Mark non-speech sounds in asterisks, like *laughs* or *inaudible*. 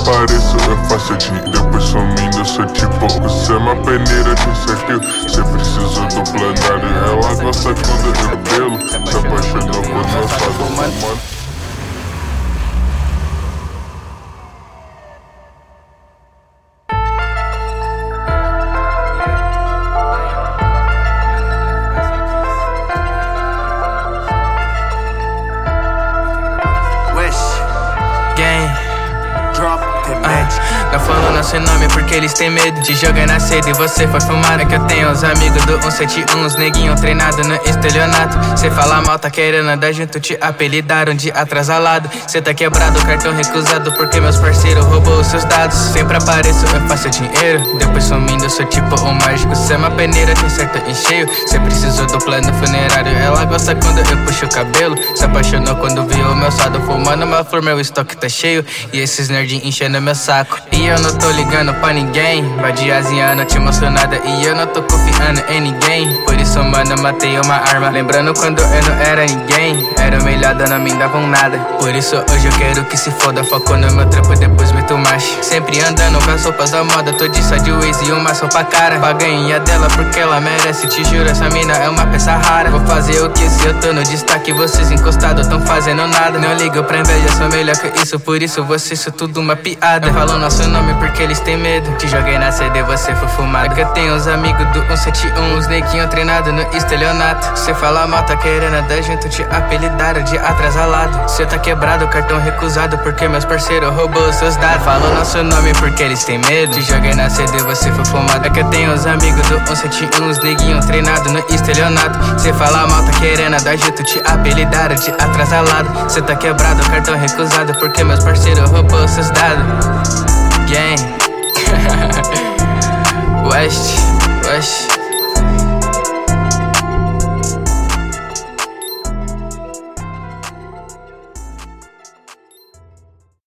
apareço, eu faço Depois sumindo, sou tipo Você é uma peneira de certeza Você precisa do plenário Ela gosta quando eu pelo Se apaixonou quando eu saio fumando Falando seu nome porque eles têm medo de jogar na sede e você foi fumar. É que eu tenho os amigos do 171, uns neguinho treinado no estelionato. Cê fala mal, tá querendo andar junto, te apelidaram de atrasalado. Cê tá quebrado, cartão recusado porque meus parceiros roubou os seus dados. Sempre apareço, eu faço dinheiro. Depois sumindo, sou tipo um mágico. Cê é uma peneira, tem certo em cheio. Cê precisou do plano funerário. Ela gosta quando eu puxo o cabelo. Se apaixonou quando viu o meu sado fumando uma flor, meu estoque tá cheio. E esses nerds enchendo meu saco. E eu não tô ligando pra ninguém. De asiana, te emocionada. E eu não tô confiando em ninguém. Por isso, mano, matei uma arma. Lembrando quando eu não era ninguém. Era humilhada, não me davam nada. Por isso, hoje eu quero que se foda. Foco no meu trampo, depois meto macho. Sempre andando com as roupas da moda. Tô de side ways e uma só pra cara. Paganha dela porque ela merece. Te juro, essa mina é uma peça rara. Vou fazer o que se eu tô no destaque? Vocês encostados tão fazendo nada. Não ligo pra inveja, sou melhor que isso. Por isso, vocês são tudo uma piada. Falando nosso nome porque eles têm medo. Te joguei na CD, você foi fumado. Que eu tenho uns amigos do 171, uns neguinho treinado no estelionato. Cê fala mal, tá querendo andar junto, te apelidaram de atrasalado. Cê tá quebrado, cartão recusado, porque meus parceiros roubou os seus dados. Falou nosso nome porque eles têm medo. Te joguei na CD, você foi fumado. É que eu tenho uns amigos do 171, uns neguinho treinado no estelionato. Cê fala mal, tá querendo andar junto, te apelidaram de atrasalado. Cê tá quebrado, cartão recusado, porque meus parceiros roubou os seus dados. Gang. *laughs* West, West.